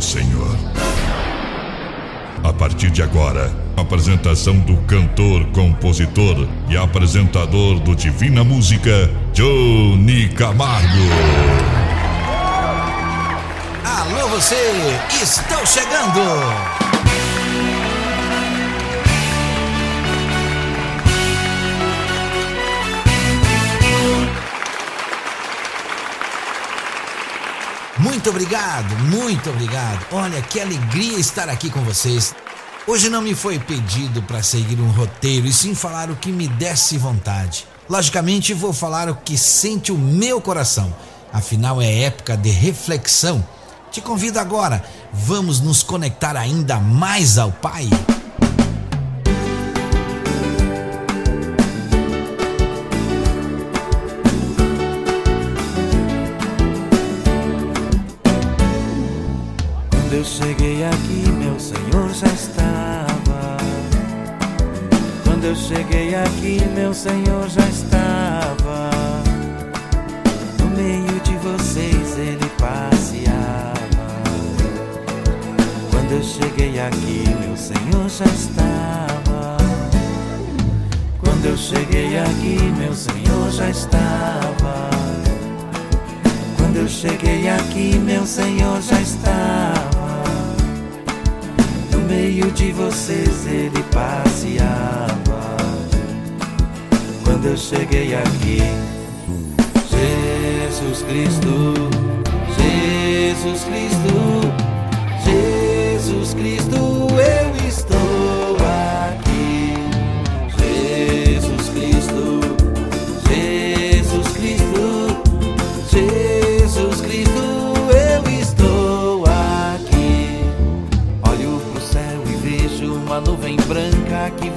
Senhor. A partir de agora, apresentação do cantor, compositor e apresentador do Divina Música, Johnny Camargo. Alô você, estou chegando! Muito obrigado, muito obrigado. Olha que alegria estar aqui com vocês. Hoje não me foi pedido para seguir um roteiro e sim falar o que me desse vontade. Logicamente, vou falar o que sente o meu coração. Afinal, é época de reflexão. Te convido agora, vamos nos conectar ainda mais ao Pai. Eu cheguei aqui, meu Senhor já estava. No meio de vocês ele passeava. Quando eu cheguei aqui, meu Senhor já estava. Quando eu cheguei aqui, meu Senhor já estava. Quando eu cheguei aqui, meu Senhor já estava. Meio de vocês ele passeava. Quando eu cheguei aqui, Jesus Cristo, Jesus Cristo, Jesus Cristo, eu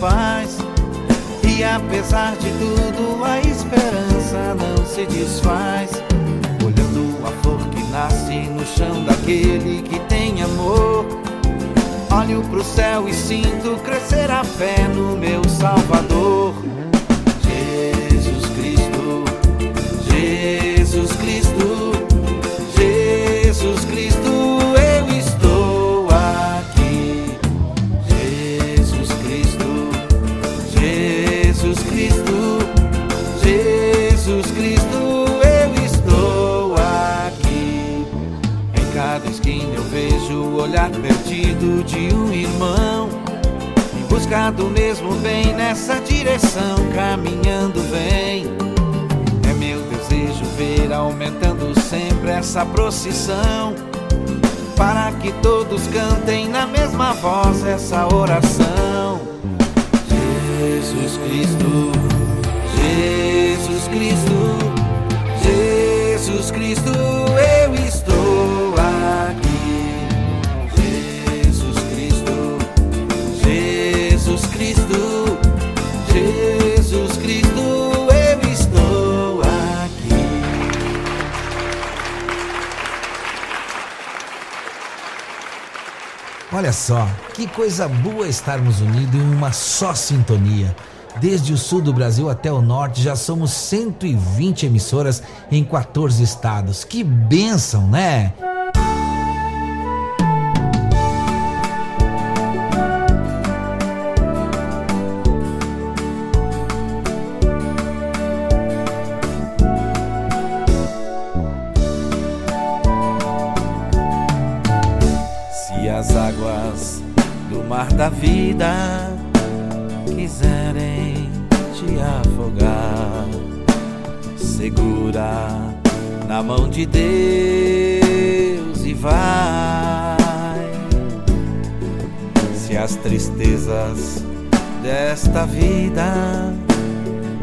Paz. E apesar de tudo, a esperança não se desfaz. Olhando a flor que nasce no chão daquele que tem amor. Olho pro céu e sinto crescer a fé no meu Salvador. Essa procissão. Para que todos cantem na mesma voz essa oração. Jesus Cristo, Jesus Cristo, Jesus Cristo, eu Olha só, que coisa boa estarmos unidos em uma só sintonia. Desde o sul do Brasil até o norte, já somos 120 emissoras em 14 estados. Que bênção, né? De Deus e vai. as tristezas desta vida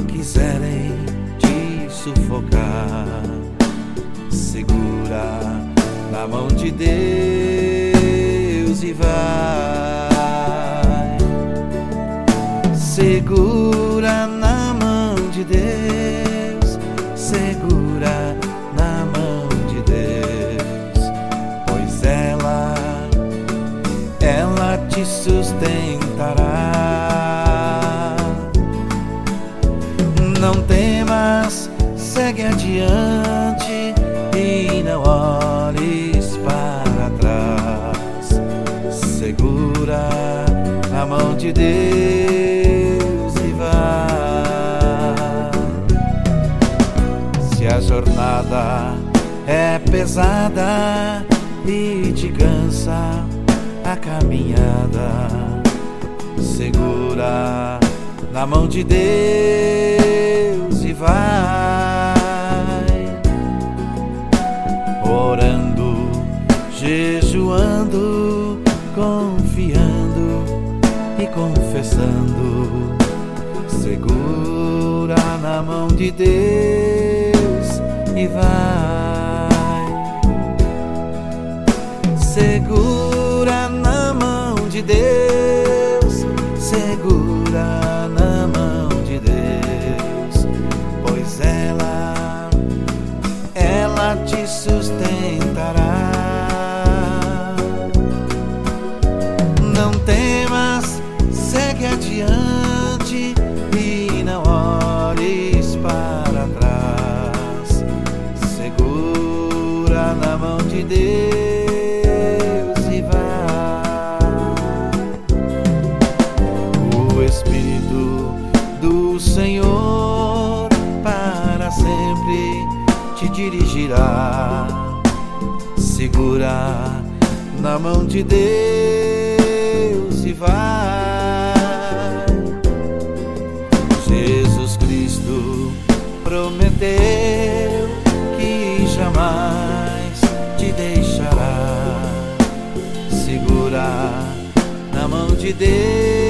quiserem te sufocar, segura na mão de Deus e vai. Segura na mão de Deus, sustentará. Não temas, segue adiante e não olhes para trás. Segura na mão de Deus e vai. Se a jornada é pesada e te cansa a caminhada, segura na mão de Deus e vai orando, jejuando, confiando e confessando. Segura na mão de Deus e vai. Segura de Deus, segura na mão de Deus, pois ela, ela te sustentará. Segura na mão de Deus e vai. Jesus Cristo prometeu que jamais te deixará. Segura na mão de Deus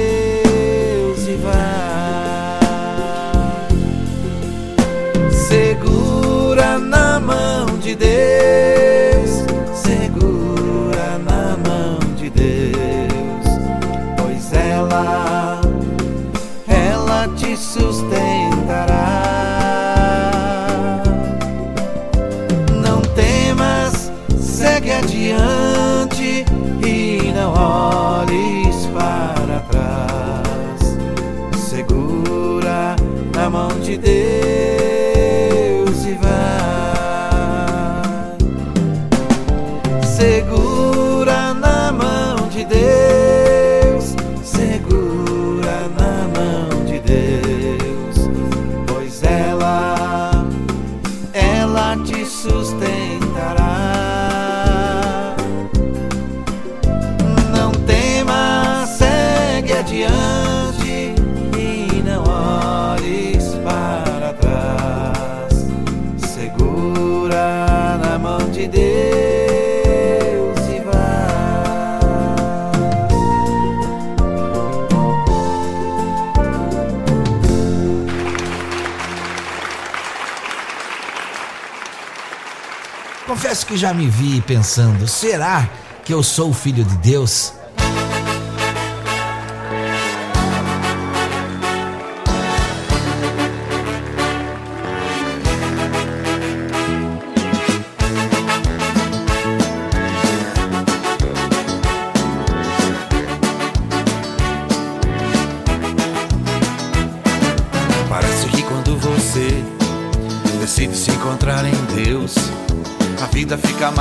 já me vi pensando: será que eu sou o filho de Deus?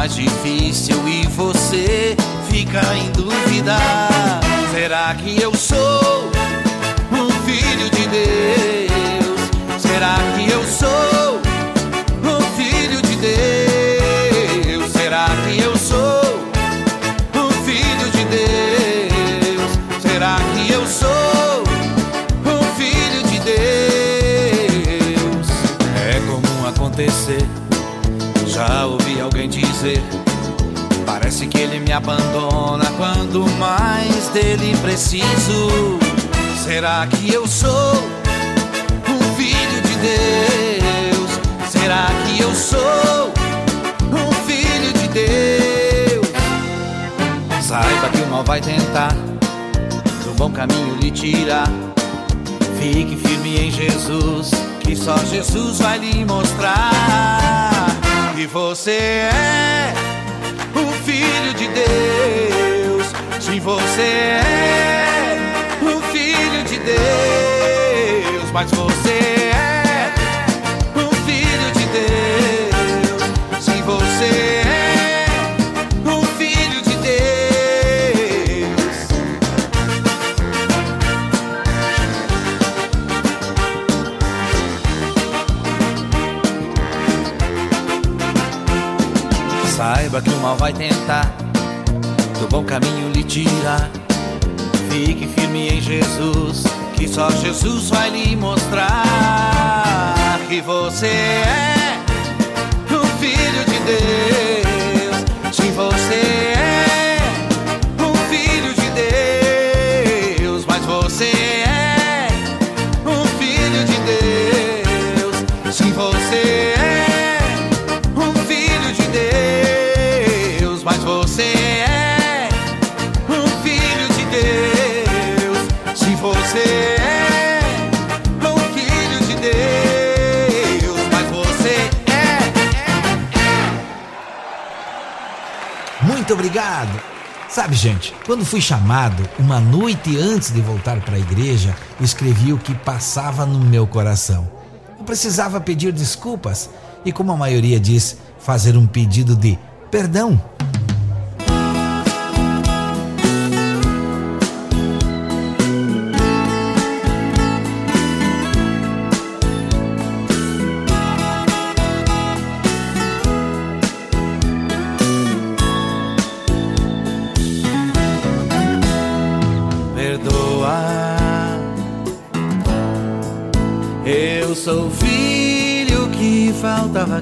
Difícil Será que eu sou um filho de Deus? Será que eu sou um filho de Deus? Saiba que o mal vai tentar do bom caminho lhe tirar. Fique firme em Jesus, que só Jesus vai lhe mostrar que você é o filho de Deus. Se você é Deus, mas você é o filho de Deus. Se você é o filho de Deus. Saiba que o mal vai tentar do bom caminho lhe tirar. Fique firme em Jesus, que só Jesus vai lhe mostrar que você é Muito obrigado. Sabe, gente, quando fui chamado, uma noite antes de voltar para a igreja, escrevi o que passava no meu coração. Eu precisava pedir desculpas e, como a maioria diz, fazer um pedido de perdão.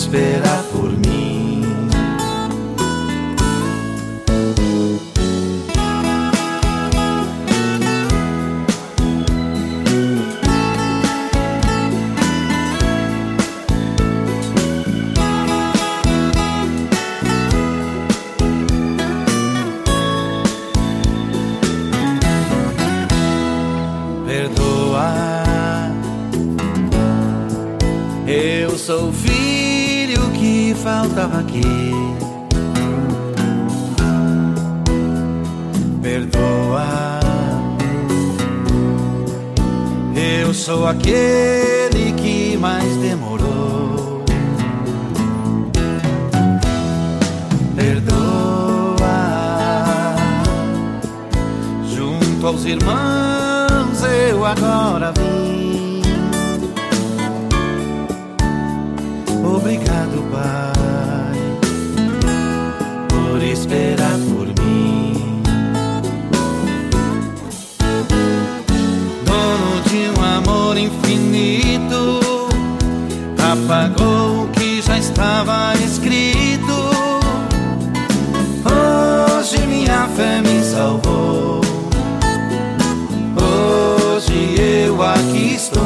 por esperar por mim. Faltava aqui. Perdoa. Eu sou aquele que mais demorou. Perdoa. Junto aos irmãos eu agora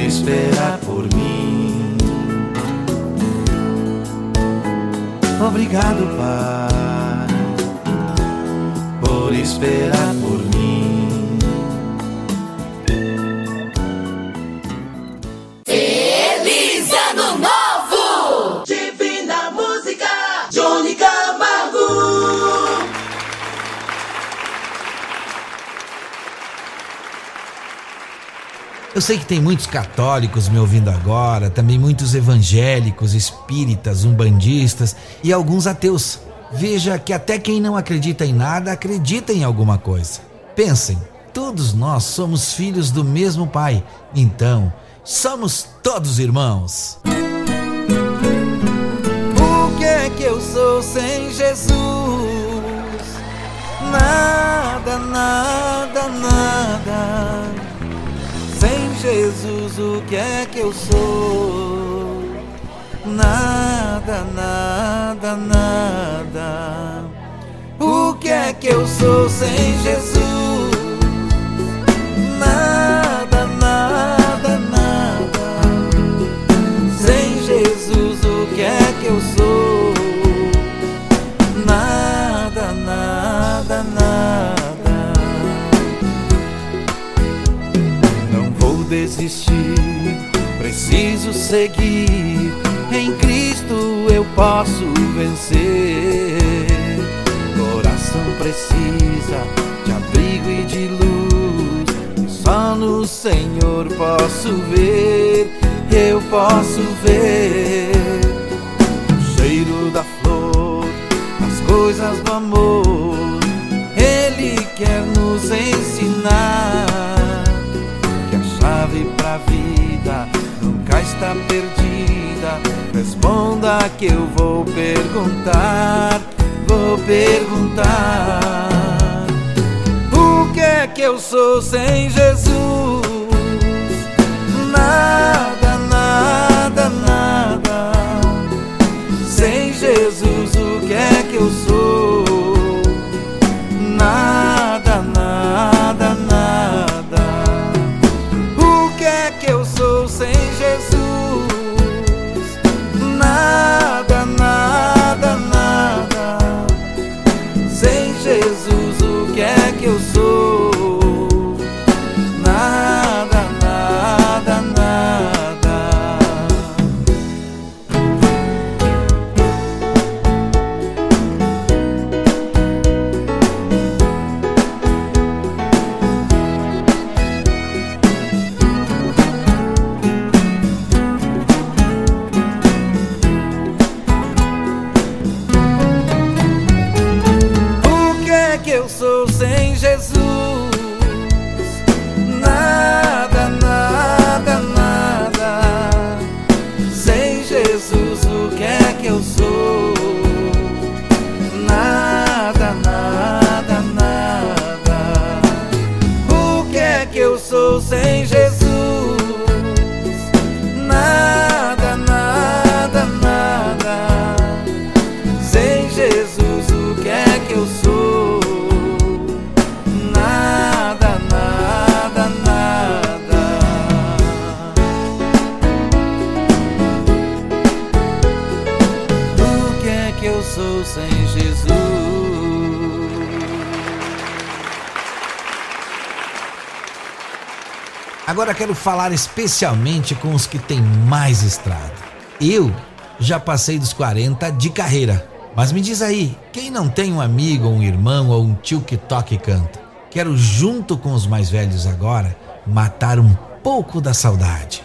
esperar por mim. Obrigado, Pai, por esperar por mim. Sei que tem muitos católicos me ouvindo agora, também muitos evangélicos, espíritas, umbandistas e alguns ateus. Veja que até quem não acredita em nada acredita em alguma coisa. Pensem, todos nós somos filhos do mesmo Pai, então somos todos irmãos. O que é que eu sou sem Jesus? Nada, nada, nada. Jesus, o que é que eu sou? Nada, nada, nada. O que é que eu sou sem Jesus? Desistir, preciso seguir. Em Cristo eu posso vencer. Coração precisa de abrigo e de luz. E só no Senhor posso ver, eu posso ver o cheiro da flor, as coisas do amor. Está perdida. Responda que eu vou perguntar, vou perguntar. O que é que eu sou sem Jesus? Nada, que eu sou sem Agora quero falar especialmente com os que têm mais estrada. Eu já passei dos 40 de carreira. Mas me diz aí, quem não tem um amigo, um irmão ou um tio que toca e canta? Quero, junto com os mais velhos agora, matar um pouco da saudade.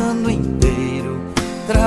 inteiro,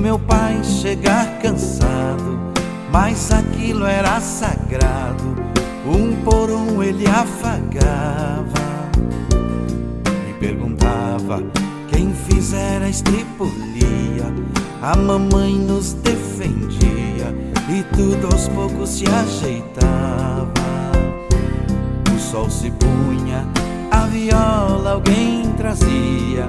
Meu pai chegar cansado, mas aquilo era sagrado. Um por um ele afagava, me perguntava quem fizera a estripulia. A mamãe nos defendia e tudo aos poucos se ajeitava. O sol se punha, a viola alguém trazia.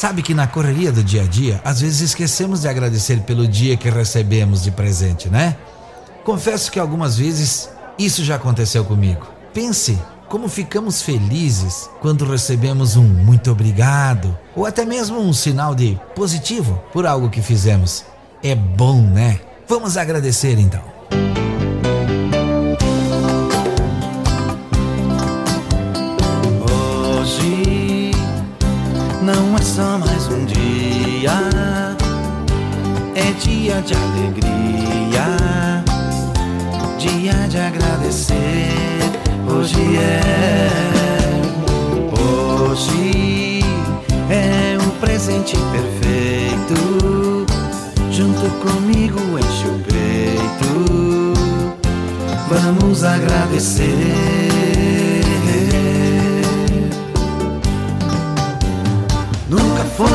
Sabe que na correria do dia a dia, às vezes esquecemos de agradecer pelo dia que recebemos de presente, né? Confesso que algumas vezes isso já aconteceu comigo. Pense como ficamos felizes quando recebemos um muito obrigado ou até mesmo um sinal de positivo por algo que fizemos. É bom, né? Vamos agradecer então. Só mais um dia, é dia de alegria, dia de agradecer. Hoje é, hoje é um presente perfeito. Junto comigo enche o peito, vamos agradecer.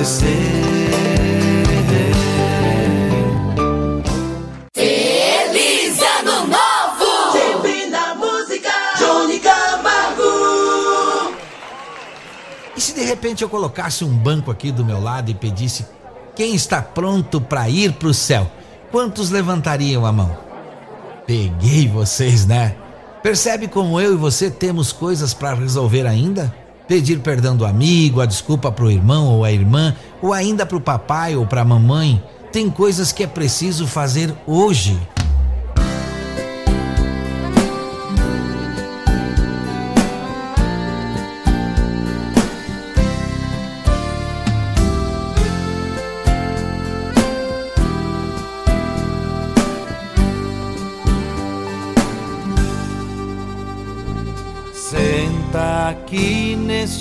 Agradecer. Feliz Ano Novo! Sempre na música, Johnny Camargo. E se de repente eu colocasse um banco aqui do meu lado e pedisse quem está pronto para ir para o céu? Quantos levantariam a mão? Peguei vocês, né? Percebe como eu e você temos coisas para resolver ainda? Pedir perdão do amigo, a desculpa para o irmão ou a irmã, ou ainda para o papai ou para a mamãe. Tem coisas que é preciso fazer hoje.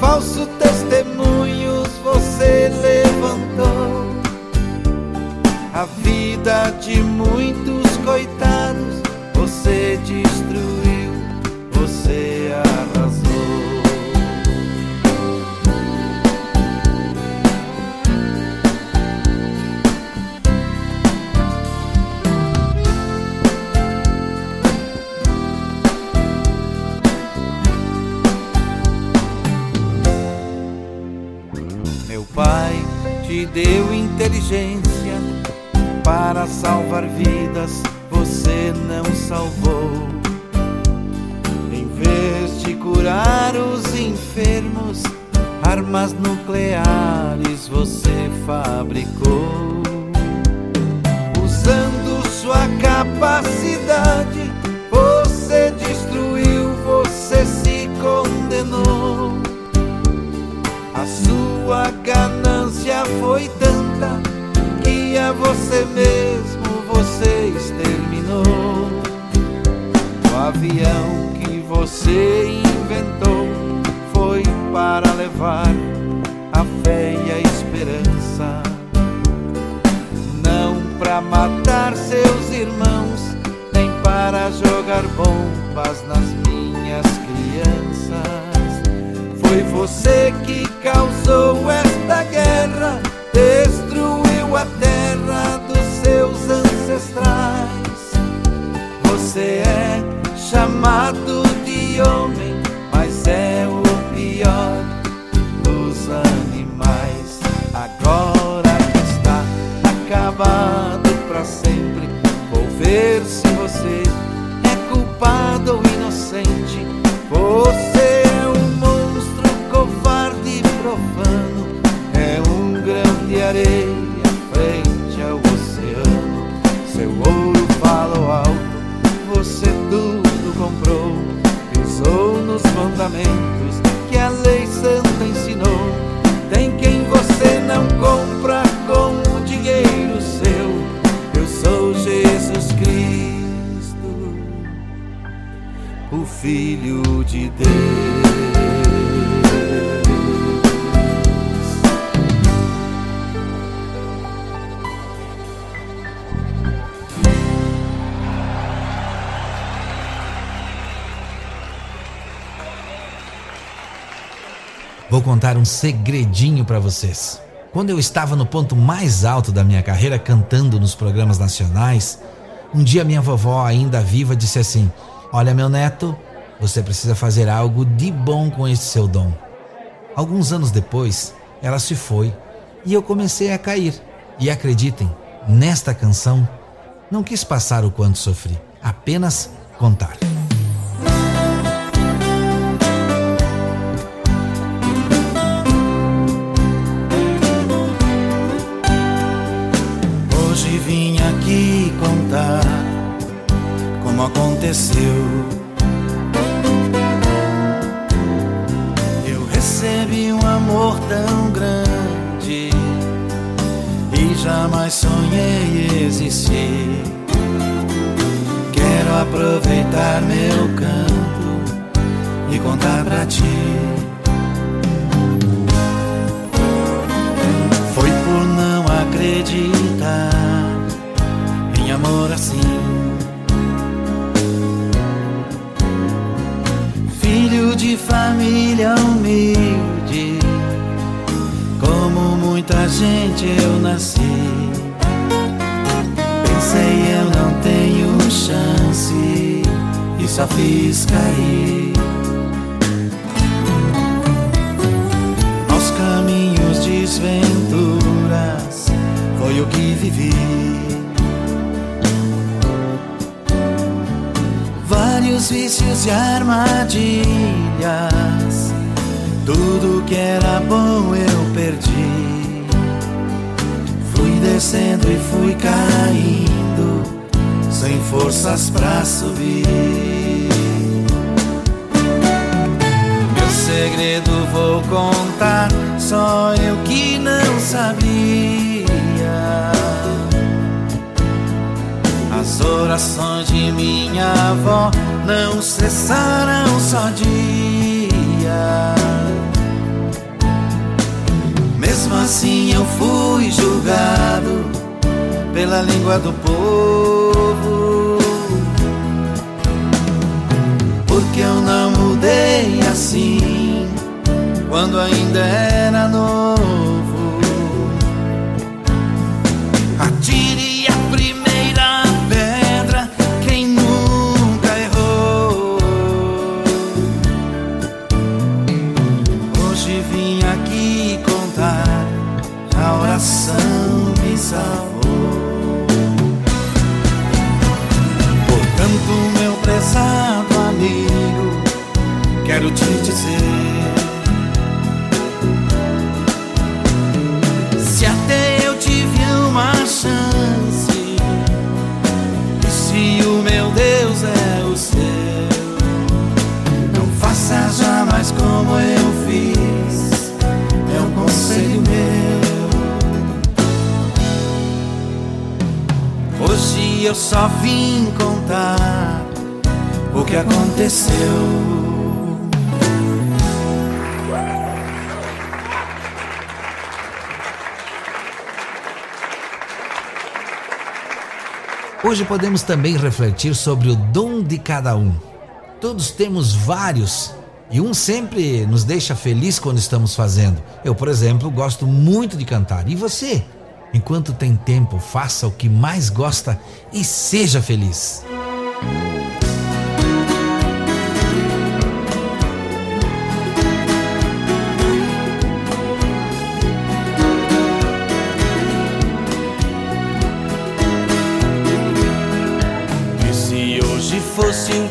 falso testemunhos, você levantou. A vida de muitos te deu inteligência para salvar vidas, você não salvou. Em vez de curar os enfermos, armas nucleares você fabricou. Usando sua capacidade, você inventou foi para levar a fé e a esperança, não para matar seus irmãos, nem para jogar bombas nas minhas crianças. Foi você que Vou contar um segredinho para vocês. Quando eu estava no ponto mais alto da minha carreira cantando nos programas nacionais, um dia minha vovó, ainda viva, disse assim: Olha, meu neto, você precisa fazer algo de bom com esse seu dom. Alguns anos depois, ela se foi e eu comecei a cair. E acreditem, nesta canção, não quis passar o quanto sofri, apenas contar. Como aconteceu. Eu recebi um amor tão grande e jamais sonhei existir. Quero aproveitar meu canto e contar pra ti. Foi por não acreditar amor assim. Filho de família humilde, como muita gente eu nasci. Pensei eu não tenho chance e só fiz cair. Aos caminhos desventuras foi o que vivi. Vários vícios e armadilhas, tudo que era bom eu perdi. Fui descendo e fui caindo, sem forças pra subir. Meu segredo vou contar, só eu que não sabia. As orações de minha avó não cessaram só dia. Mesmo assim eu fui julgado pela língua do povo. Porque eu não mudei assim quando ainda era novo. Quero te dizer. Se até eu tive uma chance, e se o meu Deus é o seu, não faça jamais como eu fiz, é um conselho meu. Hoje eu só vim contar o que aconteceu. Hoje podemos também refletir sobre o dom de cada um. Todos temos vários e um sempre nos deixa feliz quando estamos fazendo. Eu, por exemplo, gosto muito de cantar. E você? Enquanto tem tempo, faça o que mais gosta e seja feliz.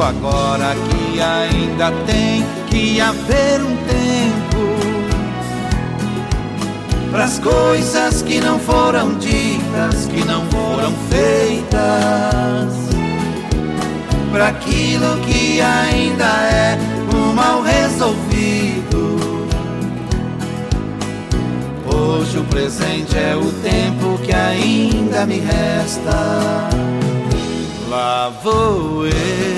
Agora que ainda tem que haver um tempo para as coisas que não foram ditas, que não foram feitas, para aquilo que ainda é um mal resolvido. Hoje o presente é o tempo que ainda me resta. Lá vou eu,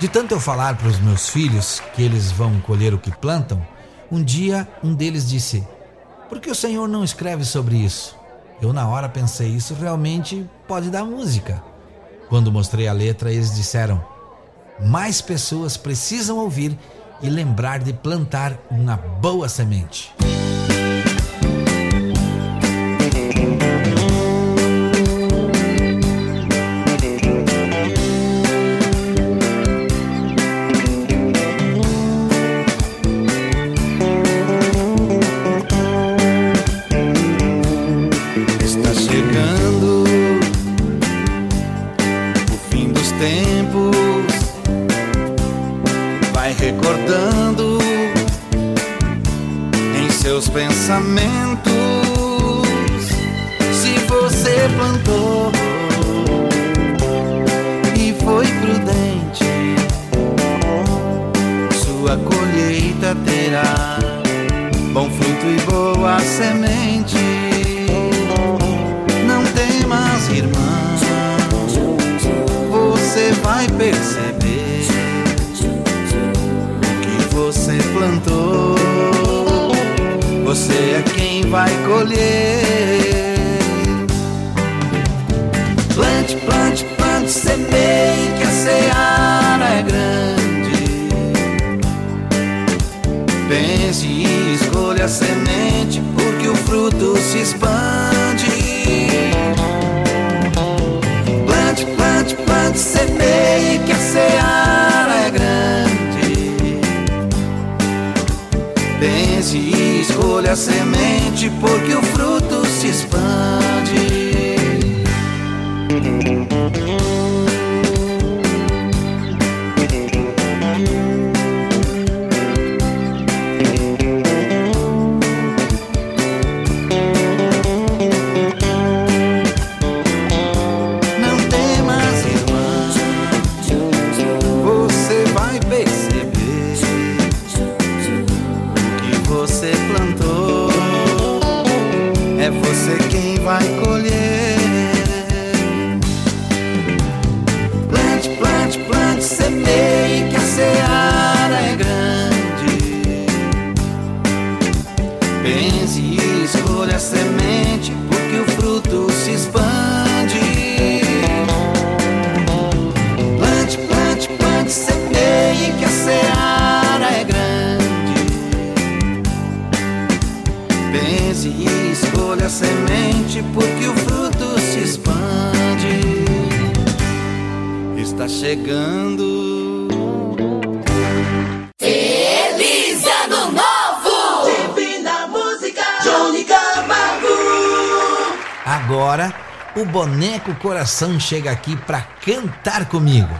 De tanto eu falar para os meus filhos que eles vão colher o que plantam, um dia um deles disse: Por que o Senhor não escreve sobre isso? Eu, na hora, pensei: Isso realmente pode dar música. Quando mostrei a letra, eles disseram: Mais pessoas precisam ouvir e lembrar de plantar uma boa semente. prudente, sua colheita terá bom fruto e boa semente. Não temas, irmão, você vai perceber que você plantou, você é quem vai colher. Semei que a seara é grande. Pense e escolha a semente, porque o fruto se expande. Plante, plante, plante, semeie que a seara é grande. Pense e escolha a semente, porque o fruto se expande. like chegando. Feliz Ano Novo! Divina música, Johnny Camargo. Agora, o boneco coração chega aqui para cantar comigo.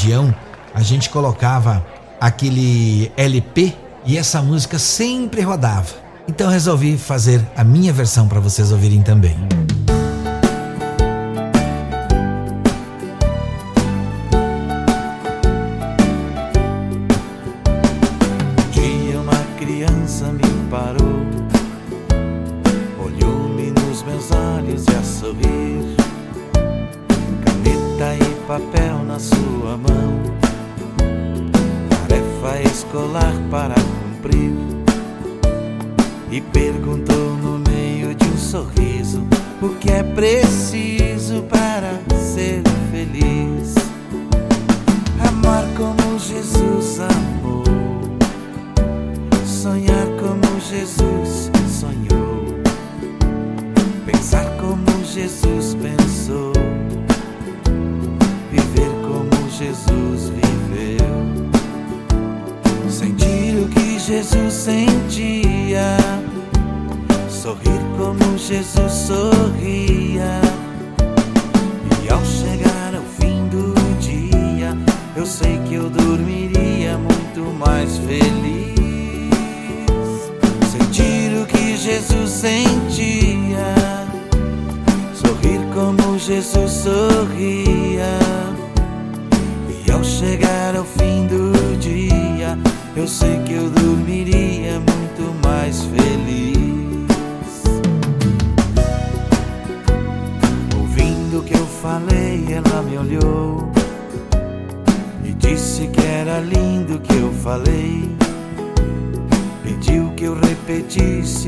região, a gente colocava aquele LP e essa música sempre rodava. Então resolvi fazer a minha versão para vocês ouvirem também.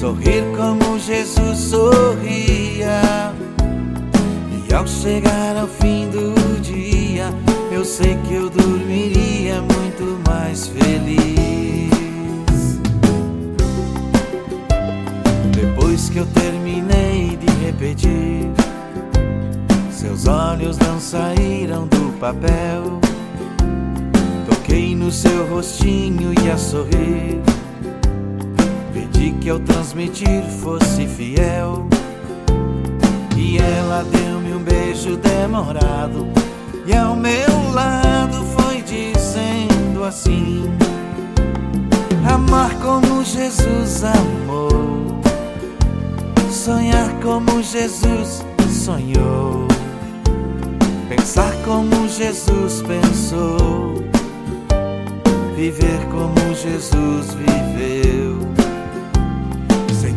sorrir como Jesus sorria. E ao chegar ao fim do dia, eu sei que eu dormiria muito mais feliz. Depois que eu terminei de repetir, seus olhos não saíram do papel. Toquei no seu rostinho e a sorrir. Pedi que ao transmitir fosse fiel. E ela deu-me um beijo demorado. E ao meu lado foi dizendo assim: Amar como Jesus amou sonhar como Jesus sonhou, pensar como Jesus pensou, viver como Jesus viveu,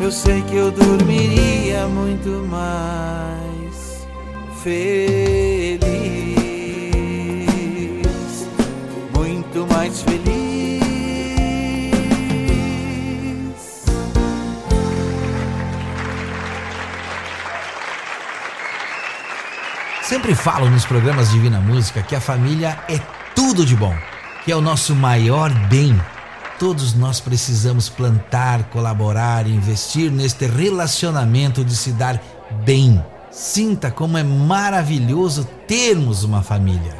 eu sei que eu dormiria muito mais feliz. Muito mais feliz. Sempre falo nos programas Divina Música que a família é tudo de bom, que é o nosso maior bem. Todos nós precisamos plantar, colaborar, investir neste relacionamento de se dar bem. Sinta como é maravilhoso termos uma família.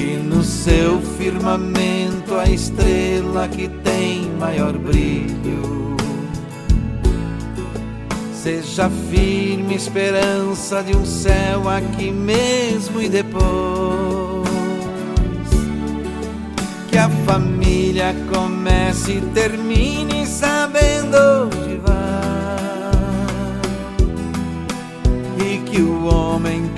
que no seu firmamento a estrela que tem maior brilho. Seja firme esperança de um céu aqui mesmo e depois. Que a família comece e termine sabendo onde vai. E que o homem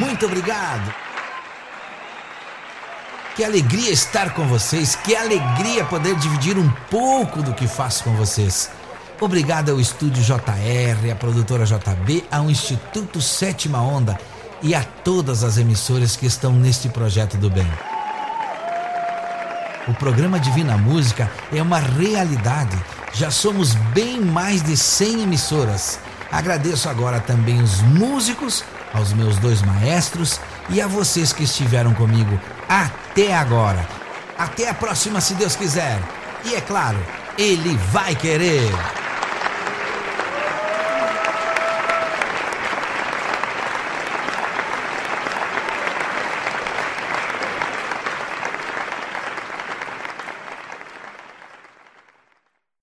Muito obrigado. Que alegria estar com vocês, que alegria poder dividir um pouco do que faço com vocês. Obrigado ao Estúdio JR, à produtora JB, ao Instituto Sétima Onda e a todas as emissoras que estão neste projeto do bem. O programa Divina Música é uma realidade. Já somos bem mais de 100 emissoras. Agradeço agora também os músicos aos meus dois maestros e a vocês que estiveram comigo até agora. Até a próxima, se Deus quiser. E é claro, Ele vai querer.